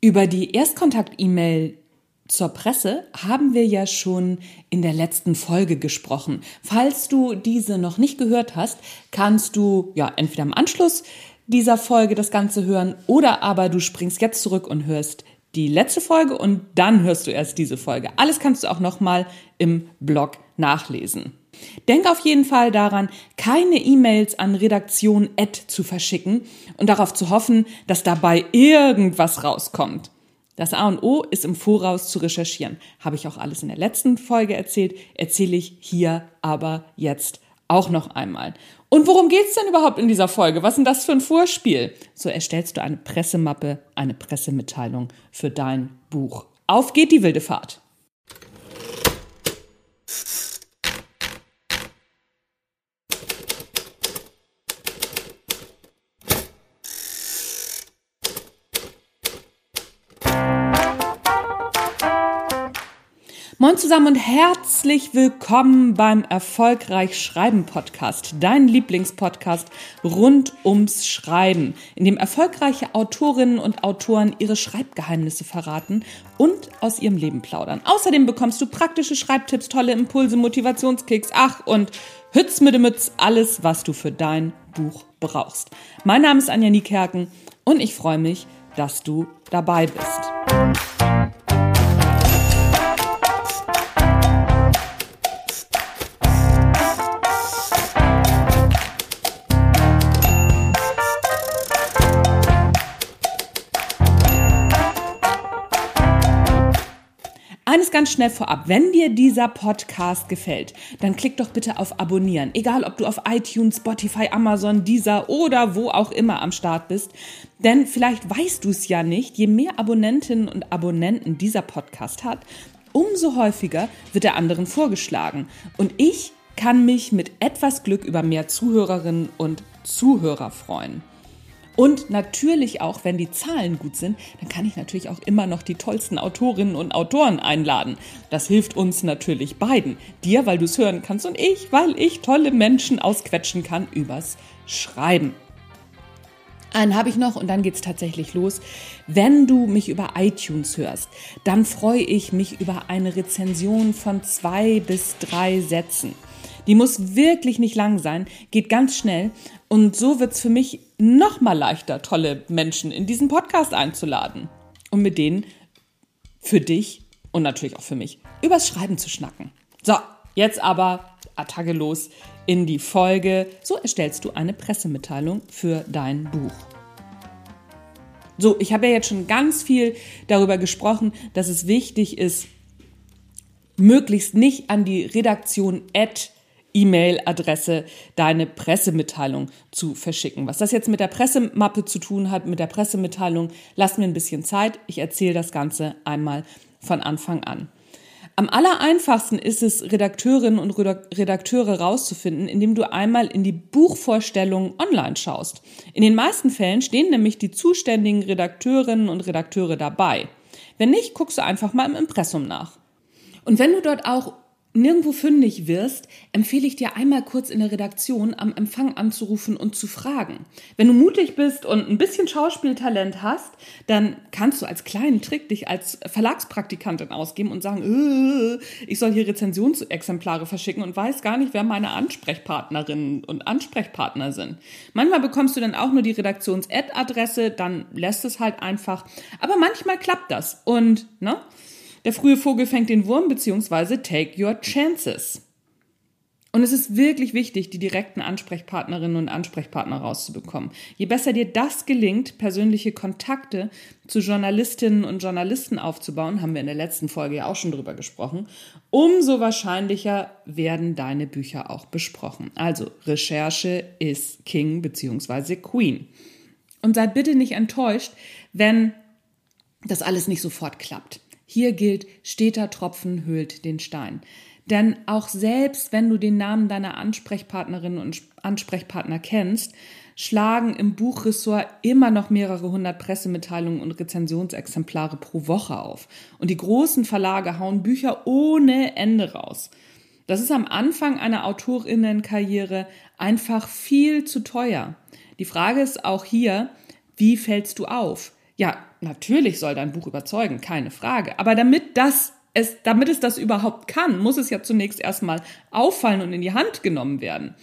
Über die Erstkontakt-E-Mail zur Presse haben wir ja schon in der letzten Folge gesprochen. Falls du diese noch nicht gehört hast, kannst du ja entweder im Anschluss dieser Folge das Ganze hören oder aber du springst jetzt zurück und hörst die letzte Folge und dann hörst du erst diese Folge. Alles kannst du auch nochmal im Blog nachlesen. Denk auf jeden Fall daran, keine E-Mails an Redaktion zu verschicken und darauf zu hoffen, dass dabei irgendwas rauskommt. Das A und O ist im Voraus zu recherchieren. Habe ich auch alles in der letzten Folge erzählt, erzähle ich hier aber jetzt auch noch einmal. Und worum geht's denn überhaupt in dieser Folge? Was ist denn das für ein Vorspiel? So erstellst du eine Pressemappe, eine Pressemitteilung für dein Buch. Auf geht die wilde Fahrt. Moin zusammen und herzlich willkommen beim Erfolgreich Schreiben Podcast, dein Lieblingspodcast rund ums Schreiben, in dem erfolgreiche Autorinnen und Autoren ihre Schreibgeheimnisse verraten und aus ihrem Leben plaudern. Außerdem bekommst du praktische Schreibtipps, tolle Impulse, Motivationskicks, ach und Hütz mit Mütz, alles, was du für dein Buch brauchst. Mein Name ist Anja Niekerken und ich freue mich, dass du dabei bist. Eines ganz schnell vorab. Wenn dir dieser Podcast gefällt, dann klick doch bitte auf Abonnieren. Egal, ob du auf iTunes, Spotify, Amazon, Deezer oder wo auch immer am Start bist. Denn vielleicht weißt du es ja nicht, je mehr Abonnentinnen und Abonnenten dieser Podcast hat, umso häufiger wird er anderen vorgeschlagen. Und ich kann mich mit etwas Glück über mehr Zuhörerinnen und Zuhörer freuen. Und natürlich auch, wenn die Zahlen gut sind, dann kann ich natürlich auch immer noch die tollsten Autorinnen und Autoren einladen. Das hilft uns natürlich beiden. Dir, weil du es hören kannst und ich, weil ich tolle Menschen ausquetschen kann übers Schreiben. Einen habe ich noch und dann geht's tatsächlich los. Wenn du mich über iTunes hörst, dann freue ich mich über eine Rezension von zwei bis drei Sätzen. Die muss wirklich nicht lang sein, geht ganz schnell und so wird's für mich noch mal leichter, tolle Menschen in diesen Podcast einzuladen und mit denen für dich und natürlich auch für mich übers Schreiben zu schnacken. So, jetzt aber Attacke los in die Folge. So erstellst du eine Pressemitteilung für dein Buch. So, ich habe ja jetzt schon ganz viel darüber gesprochen, dass es wichtig ist, möglichst nicht an die Redaktion at E-Mail-Adresse deine Pressemitteilung zu verschicken. Was das jetzt mit der Pressemappe zu tun hat, mit der Pressemitteilung, lass mir ein bisschen Zeit. Ich erzähle das Ganze einmal von Anfang an. Am allereinfachsten ist es, Redakteurinnen und Redakteure rauszufinden, indem du einmal in die Buchvorstellung online schaust. In den meisten Fällen stehen nämlich die zuständigen Redakteurinnen und Redakteure dabei. Wenn nicht, guckst du einfach mal im Impressum nach. Und wenn du dort auch nirgendwo fündig wirst, empfehle ich dir einmal kurz in der Redaktion am Empfang anzurufen und zu fragen. Wenn du mutig bist und ein bisschen Schauspieltalent hast, dann kannst du als kleinen Trick dich als Verlagspraktikantin ausgeben und sagen, äh, ich soll hier Rezensionsexemplare verschicken und weiß gar nicht, wer meine Ansprechpartnerinnen und Ansprechpartner sind. Manchmal bekommst du dann auch nur die Redaktions-Ad-Adresse, dann lässt es halt einfach. Aber manchmal klappt das und, ne? Der frühe Vogel fängt den Wurm beziehungsweise take your chances. Und es ist wirklich wichtig, die direkten Ansprechpartnerinnen und Ansprechpartner rauszubekommen. Je besser dir das gelingt, persönliche Kontakte zu Journalistinnen und Journalisten aufzubauen, haben wir in der letzten Folge ja auch schon drüber gesprochen, umso wahrscheinlicher werden deine Bücher auch besprochen. Also Recherche ist King bzw. Queen. Und seid bitte nicht enttäuscht, wenn das alles nicht sofort klappt. Hier gilt, steter Tropfen höhlt den Stein. Denn auch selbst wenn du den Namen deiner Ansprechpartnerinnen und Ansprechpartner kennst, schlagen im Buchressort immer noch mehrere hundert Pressemitteilungen und Rezensionsexemplare pro Woche auf. Und die großen Verlage hauen Bücher ohne Ende raus. Das ist am Anfang einer Autorinnenkarriere einfach viel zu teuer. Die Frage ist auch hier, wie fällst du auf? Ja, natürlich soll dein Buch überzeugen, keine Frage. Aber damit das es, damit es das überhaupt kann, muss es ja zunächst erstmal auffallen und in die Hand genommen werden.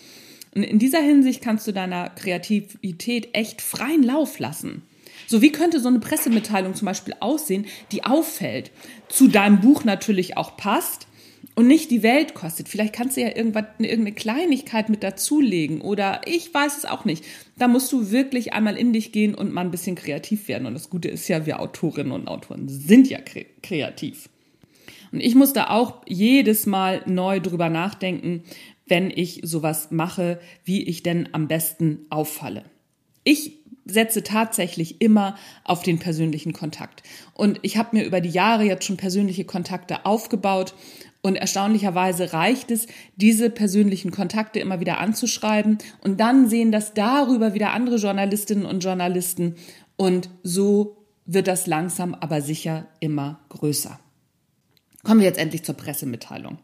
Und in dieser Hinsicht kannst du deiner Kreativität echt freien Lauf lassen. So, wie könnte so eine Pressemitteilung zum Beispiel aussehen, die auffällt, zu deinem Buch natürlich auch passt und nicht die Welt kostet. Vielleicht kannst du ja irgendwas, irgendeine Kleinigkeit mit dazulegen oder ich weiß es auch nicht. Da musst du wirklich einmal in dich gehen und mal ein bisschen kreativ werden. Und das Gute ist ja, wir Autorinnen und Autoren sind ja kreativ. Und ich muss da auch jedes Mal neu drüber nachdenken, wenn ich sowas mache, wie ich denn am besten auffalle. Ich setze tatsächlich immer auf den persönlichen Kontakt. Und ich habe mir über die Jahre jetzt schon persönliche Kontakte aufgebaut. Und erstaunlicherweise reicht es, diese persönlichen Kontakte immer wieder anzuschreiben. Und dann sehen das darüber wieder andere Journalistinnen und Journalisten. Und so wird das langsam aber sicher immer größer. Kommen wir jetzt endlich zur Pressemitteilung.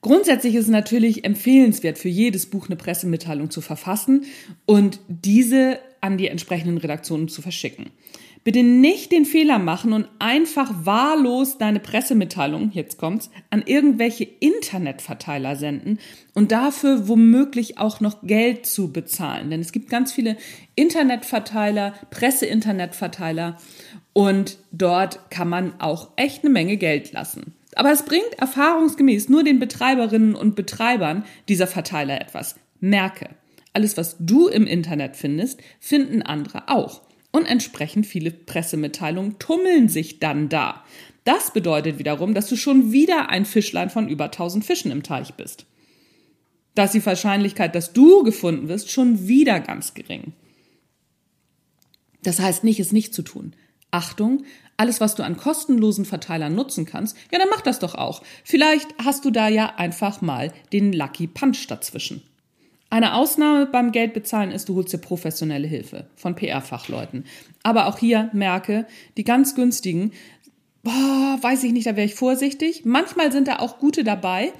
Grundsätzlich ist es natürlich empfehlenswert, für jedes Buch eine Pressemitteilung zu verfassen und diese an die entsprechenden Redaktionen zu verschicken. Bitte nicht den Fehler machen und einfach wahllos deine Pressemitteilung, jetzt kommt's, an irgendwelche Internetverteiler senden und dafür womöglich auch noch Geld zu bezahlen. Denn es gibt ganz viele Internetverteiler, Presse-Internetverteiler und dort kann man auch echt eine Menge Geld lassen. Aber es bringt erfahrungsgemäß nur den Betreiberinnen und Betreibern dieser Verteiler etwas. Merke, alles, was du im Internet findest, finden andere auch. Und entsprechend viele Pressemitteilungen tummeln sich dann da. Das bedeutet wiederum, dass du schon wieder ein Fischlein von über 1000 Fischen im Teich bist. Da ist die Wahrscheinlichkeit, dass du gefunden wirst, schon wieder ganz gering. Das heißt nicht, es nicht zu tun. Achtung, alles, was du an kostenlosen Verteilern nutzen kannst, ja, dann mach das doch auch. Vielleicht hast du da ja einfach mal den Lucky Punch dazwischen. Eine Ausnahme beim Geldbezahlen ist, du holst dir professionelle Hilfe von PR-Fachleuten. Aber auch hier merke, die ganz günstigen, boah, weiß ich nicht, da wäre ich vorsichtig. Manchmal sind da auch gute dabei,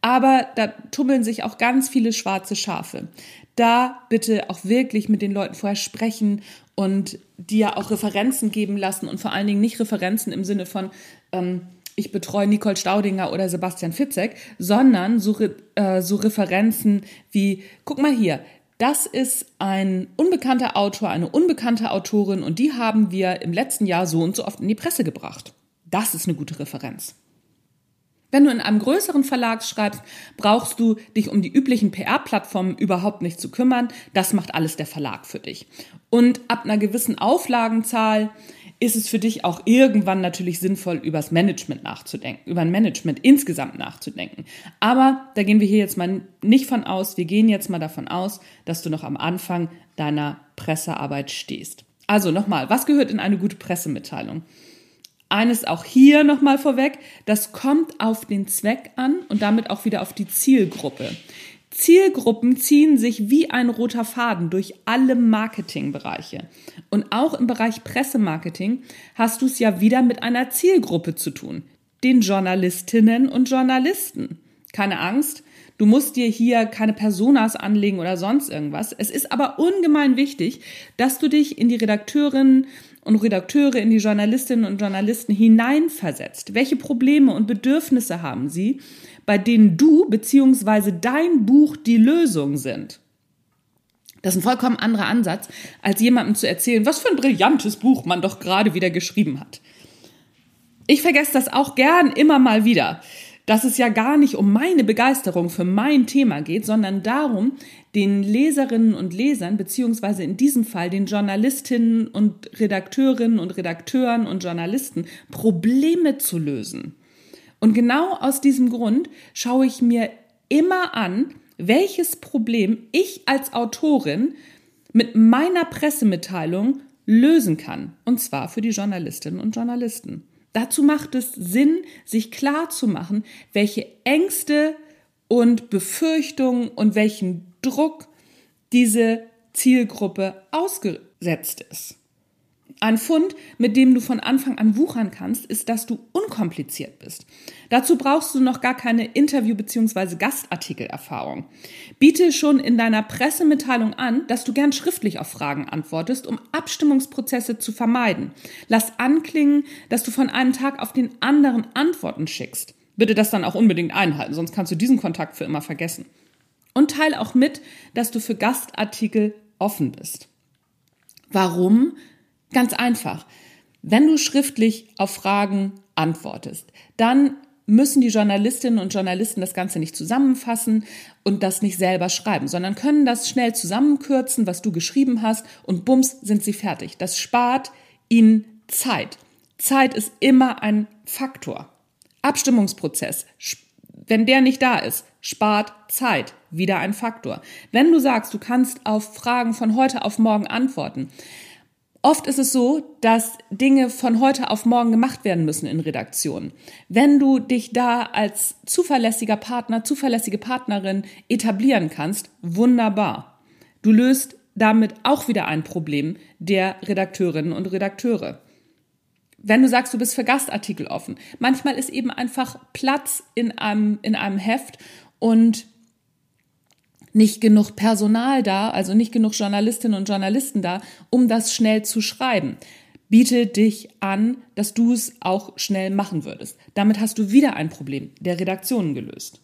aber da tummeln sich auch ganz viele schwarze Schafe. Da bitte auch wirklich mit den Leuten vorher sprechen und dir auch Referenzen geben lassen und vor allen Dingen nicht Referenzen im Sinne von, ähm, ich betreue Nicole Staudinger oder Sebastian Fitzek, sondern so, äh, so Referenzen wie, guck mal hier, das ist ein unbekannter Autor, eine unbekannte Autorin und die haben wir im letzten Jahr so und so oft in die Presse gebracht. Das ist eine gute Referenz. Wenn du in einem größeren Verlag schreibst, brauchst du dich um die üblichen PR-Plattformen überhaupt nicht zu kümmern. Das macht alles der Verlag für dich. Und ab einer gewissen Auflagenzahl ist es für dich auch irgendwann natürlich sinnvoll, über das Management nachzudenken, über ein Management insgesamt nachzudenken. Aber da gehen wir hier jetzt mal nicht von aus. Wir gehen jetzt mal davon aus, dass du noch am Anfang deiner Pressearbeit stehst. Also nochmal, was gehört in eine gute Pressemitteilung? Eines auch hier nochmal vorweg, das kommt auf den Zweck an und damit auch wieder auf die Zielgruppe. Zielgruppen ziehen sich wie ein roter Faden durch alle Marketingbereiche. Und auch im Bereich Pressemarketing hast du es ja wieder mit einer Zielgruppe zu tun, den Journalistinnen und Journalisten. Keine Angst, du musst dir hier keine Personas anlegen oder sonst irgendwas. Es ist aber ungemein wichtig, dass du dich in die Redakteurinnen und Redakteure, in die Journalistinnen und Journalisten hineinversetzt. Welche Probleme und Bedürfnisse haben sie, bei denen du bzw. dein Buch die Lösung sind? Das ist ein vollkommen anderer Ansatz, als jemandem zu erzählen, was für ein brillantes Buch man doch gerade wieder geschrieben hat. Ich vergesse das auch gern immer mal wieder dass es ja gar nicht um meine Begeisterung für mein Thema geht, sondern darum, den Leserinnen und Lesern, beziehungsweise in diesem Fall den Journalistinnen und Redakteurinnen und Redakteuren und Journalisten Probleme zu lösen. Und genau aus diesem Grund schaue ich mir immer an, welches Problem ich als Autorin mit meiner Pressemitteilung lösen kann. Und zwar für die Journalistinnen und Journalisten. Dazu macht es Sinn, sich klar zu machen, welche Ängste und Befürchtungen und welchen Druck diese Zielgruppe ausgesetzt ist. Ein Fund, mit dem du von Anfang an wuchern kannst, ist, dass du unkompliziert bist. Dazu brauchst du noch gar keine Interview- bzw. Gastartikelerfahrung. Biete schon in deiner Pressemitteilung an, dass du gern schriftlich auf Fragen antwortest, um Abstimmungsprozesse zu vermeiden. Lass anklingen, dass du von einem Tag auf den anderen Antworten schickst. Bitte das dann auch unbedingt einhalten, sonst kannst du diesen Kontakt für immer vergessen. Und teile auch mit, dass du für Gastartikel offen bist. Warum? Ganz einfach. Wenn du schriftlich auf Fragen antwortest, dann müssen die Journalistinnen und Journalisten das Ganze nicht zusammenfassen und das nicht selber schreiben, sondern können das schnell zusammenkürzen, was du geschrieben hast und bums sind sie fertig. Das spart ihnen Zeit. Zeit ist immer ein Faktor. Abstimmungsprozess, wenn der nicht da ist, spart Zeit. Wieder ein Faktor. Wenn du sagst, du kannst auf Fragen von heute auf morgen antworten, Oft ist es so, dass Dinge von heute auf morgen gemacht werden müssen in Redaktionen. Wenn du dich da als zuverlässiger Partner, zuverlässige Partnerin etablieren kannst, wunderbar. Du löst damit auch wieder ein Problem der Redakteurinnen und Redakteure. Wenn du sagst, du bist für Gastartikel offen, manchmal ist eben einfach Platz in einem, in einem Heft und nicht genug Personal da, also nicht genug Journalistinnen und Journalisten da, um das schnell zu schreiben. Biete dich an, dass du es auch schnell machen würdest. Damit hast du wieder ein Problem der Redaktionen gelöst.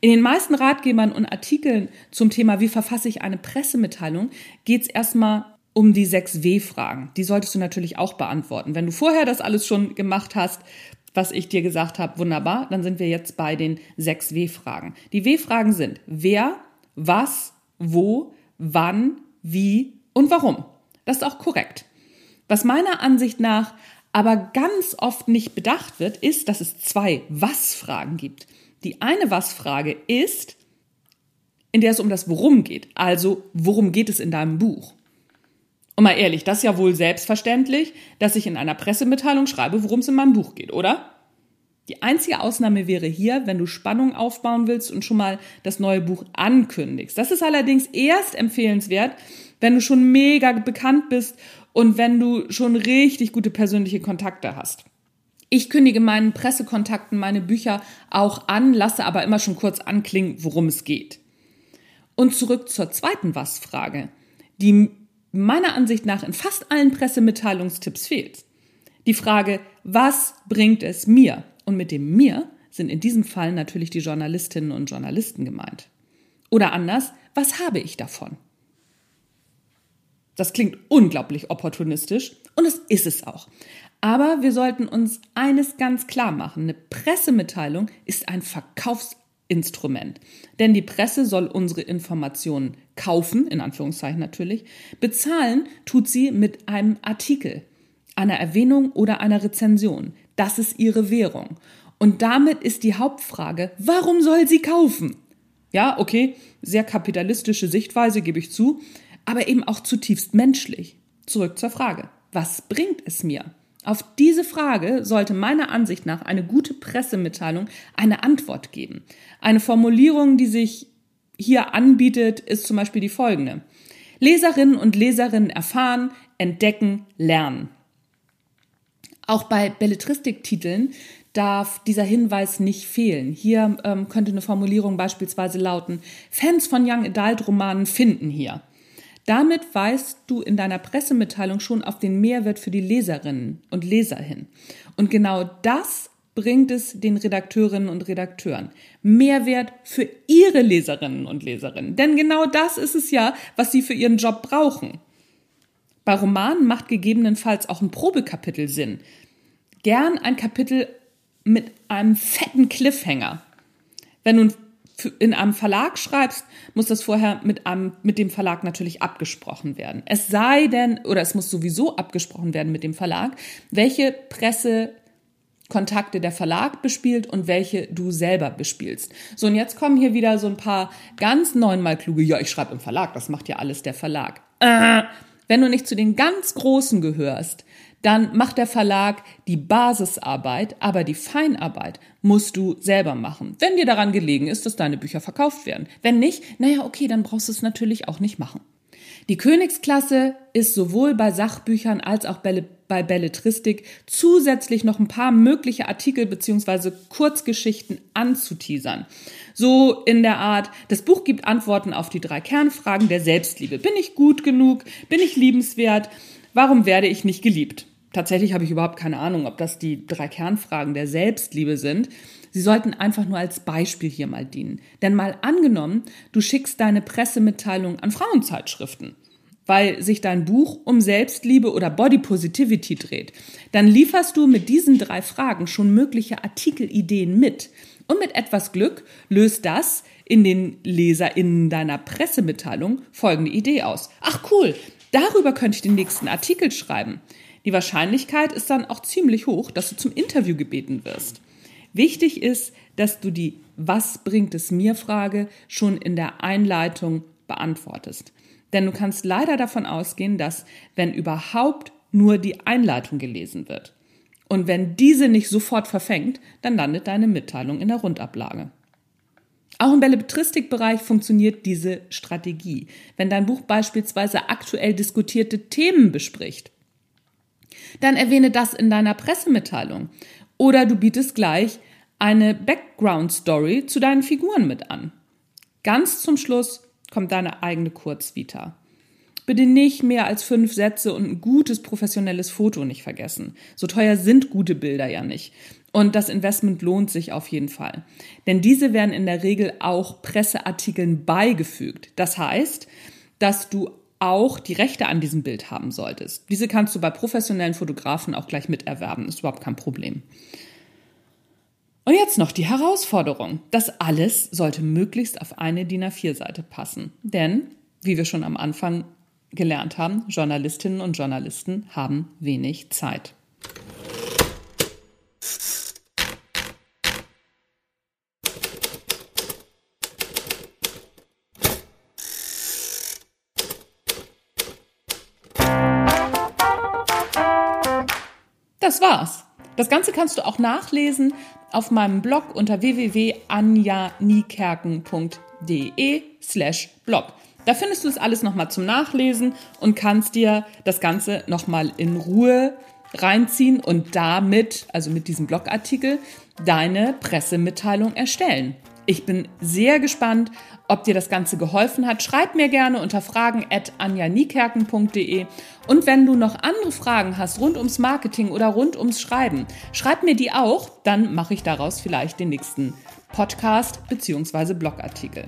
In den meisten Ratgebern und Artikeln zum Thema, wie verfasse ich eine Pressemitteilung, geht es erstmal um die sechs W-Fragen. Die solltest du natürlich auch beantworten. Wenn du vorher das alles schon gemacht hast, was ich dir gesagt habe, wunderbar, dann sind wir jetzt bei den sechs W-Fragen. Die W-Fragen sind wer, was, wo, wann, wie und warum. Das ist auch korrekt. Was meiner Ansicht nach aber ganz oft nicht bedacht wird, ist, dass es zwei Was-Fragen gibt. Die eine Was-Frage ist, in der es um das Worum geht. Also, worum geht es in deinem Buch? Und mal ehrlich, das ist ja wohl selbstverständlich, dass ich in einer Pressemitteilung schreibe, worum es in meinem Buch geht, oder? Die einzige Ausnahme wäre hier, wenn du Spannung aufbauen willst und schon mal das neue Buch ankündigst. Das ist allerdings erst empfehlenswert, wenn du schon mega bekannt bist und wenn du schon richtig gute persönliche Kontakte hast. Ich kündige meinen Pressekontakten meine Bücher auch an, lasse aber immer schon kurz anklingen, worum es geht. Und zurück zur zweiten Was-Frage, die meiner Ansicht nach in fast allen Pressemitteilungstipps fehlt. Die Frage, was bringt es mir? Und mit dem mir sind in diesem Fall natürlich die Journalistinnen und Journalisten gemeint. Oder anders, was habe ich davon? Das klingt unglaublich opportunistisch und es ist es auch. Aber wir sollten uns eines ganz klar machen. Eine Pressemitteilung ist ein Verkaufsinstrument. Denn die Presse soll unsere Informationen kaufen, in Anführungszeichen natürlich. Bezahlen tut sie mit einem Artikel, einer Erwähnung oder einer Rezension. Das ist ihre Währung. Und damit ist die Hauptfrage, warum soll sie kaufen? Ja, okay, sehr kapitalistische Sichtweise, gebe ich zu, aber eben auch zutiefst menschlich. Zurück zur Frage, was bringt es mir? Auf diese Frage sollte meiner Ansicht nach eine gute Pressemitteilung eine Antwort geben. Eine Formulierung, die sich hier anbietet, ist zum Beispiel die folgende. Leserinnen und Leserinnen erfahren, entdecken, lernen. Auch bei Belletristiktiteln darf dieser Hinweis nicht fehlen. Hier ähm, könnte eine Formulierung beispielsweise lauten, Fans von Young Adult Romanen finden hier. Damit weist du in deiner Pressemitteilung schon auf den Mehrwert für die Leserinnen und Leser hin. Und genau das bringt es den Redakteurinnen und Redakteuren. Mehrwert für ihre Leserinnen und Leserinnen. Denn genau das ist es ja, was sie für ihren Job brauchen. Bei Romanen macht gegebenenfalls auch ein Probekapitel Sinn. Gern ein Kapitel mit einem fetten Cliffhanger. Wenn du in einem Verlag schreibst, muss das vorher mit, einem, mit dem Verlag natürlich abgesprochen werden. Es sei denn, oder es muss sowieso abgesprochen werden mit dem Verlag, welche Pressekontakte der Verlag bespielt und welche du selber bespielst. So, und jetzt kommen hier wieder so ein paar ganz neunmal kluge, ja, ich schreibe im Verlag, das macht ja alles der Verlag. Äh, wenn du nicht zu den ganz Großen gehörst, dann macht der Verlag die Basisarbeit, aber die Feinarbeit musst du selber machen. Wenn dir daran gelegen ist, dass deine Bücher verkauft werden. Wenn nicht, naja, okay, dann brauchst du es natürlich auch nicht machen. Die Königsklasse ist sowohl bei Sachbüchern als auch bei Belletristik zusätzlich noch ein paar mögliche Artikel bzw. Kurzgeschichten anzuteasern. So in der Art, das Buch gibt Antworten auf die drei Kernfragen der Selbstliebe. Bin ich gut genug? Bin ich liebenswert? Warum werde ich nicht geliebt? Tatsächlich habe ich überhaupt keine Ahnung, ob das die drei Kernfragen der Selbstliebe sind. Sie sollten einfach nur als Beispiel hier mal dienen. Denn mal angenommen, du schickst deine Pressemitteilung an Frauenzeitschriften, weil sich dein Buch um Selbstliebe oder Body Positivity dreht. Dann lieferst du mit diesen drei Fragen schon mögliche Artikelideen mit. Und mit etwas Glück löst das in den LeserInnen deiner Pressemitteilung folgende Idee aus. Ach cool, darüber könnte ich den nächsten Artikel schreiben. Die Wahrscheinlichkeit ist dann auch ziemlich hoch, dass du zum Interview gebeten wirst. Wichtig ist, dass du die Was bringt es mir Frage schon in der Einleitung beantwortest. Denn du kannst leider davon ausgehen, dass, wenn überhaupt, nur die Einleitung gelesen wird. Und wenn diese nicht sofort verfängt, dann landet deine Mitteilung in der Rundablage. Auch im Belletristikbereich funktioniert diese Strategie. Wenn dein Buch beispielsweise aktuell diskutierte Themen bespricht, dann erwähne das in deiner Pressemitteilung oder du bietest gleich eine Background Story zu deinen Figuren mit an. Ganz zum Schluss kommt deine eigene Kurzvita. Bitte nicht mehr als fünf Sätze und ein gutes professionelles Foto nicht vergessen. So teuer sind gute Bilder ja nicht. Und das Investment lohnt sich auf jeden Fall. Denn diese werden in der Regel auch Presseartikeln beigefügt. Das heißt, dass du auch die Rechte an diesem Bild haben solltest. Diese kannst du bei professionellen Fotografen auch gleich miterwerben, ist überhaupt kein Problem. Und jetzt noch die Herausforderung. Das alles sollte möglichst auf eine DIN A4-Seite passen. Denn, wie wir schon am Anfang gelernt haben, Journalistinnen und Journalisten haben wenig Zeit. Das war's. Das Ganze kannst du auch nachlesen auf meinem Blog unter www.anjaniekerken.de slash blog. Da findest du es alles nochmal zum Nachlesen und kannst dir das Ganze nochmal in Ruhe reinziehen und damit, also mit diesem Blogartikel, deine Pressemitteilung erstellen. Ich bin sehr gespannt, ob dir das Ganze geholfen hat. Schreib mir gerne unter fragen und wenn du noch andere Fragen hast rund ums Marketing oder rund ums Schreiben, schreib mir die auch, dann mache ich daraus vielleicht den nächsten Podcast bzw. Blogartikel.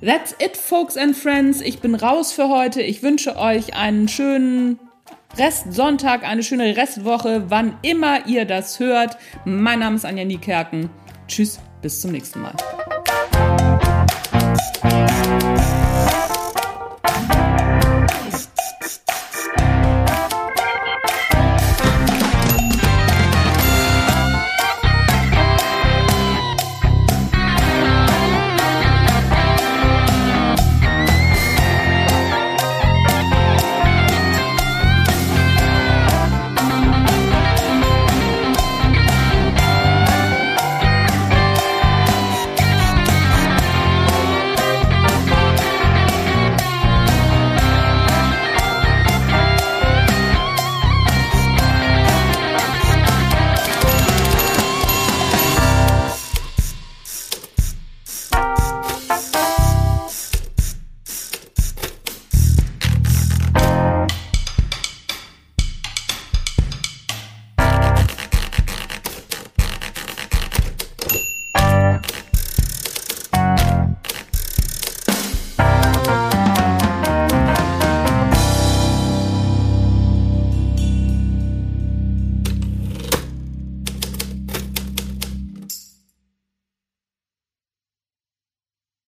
That's it, folks and friends. Ich bin raus für heute. Ich wünsche euch einen schönen Restsonntag, eine schöne Restwoche, wann immer ihr das hört. Mein Name ist Anja Niekerken. Tschüss, bis zum nächsten Mal.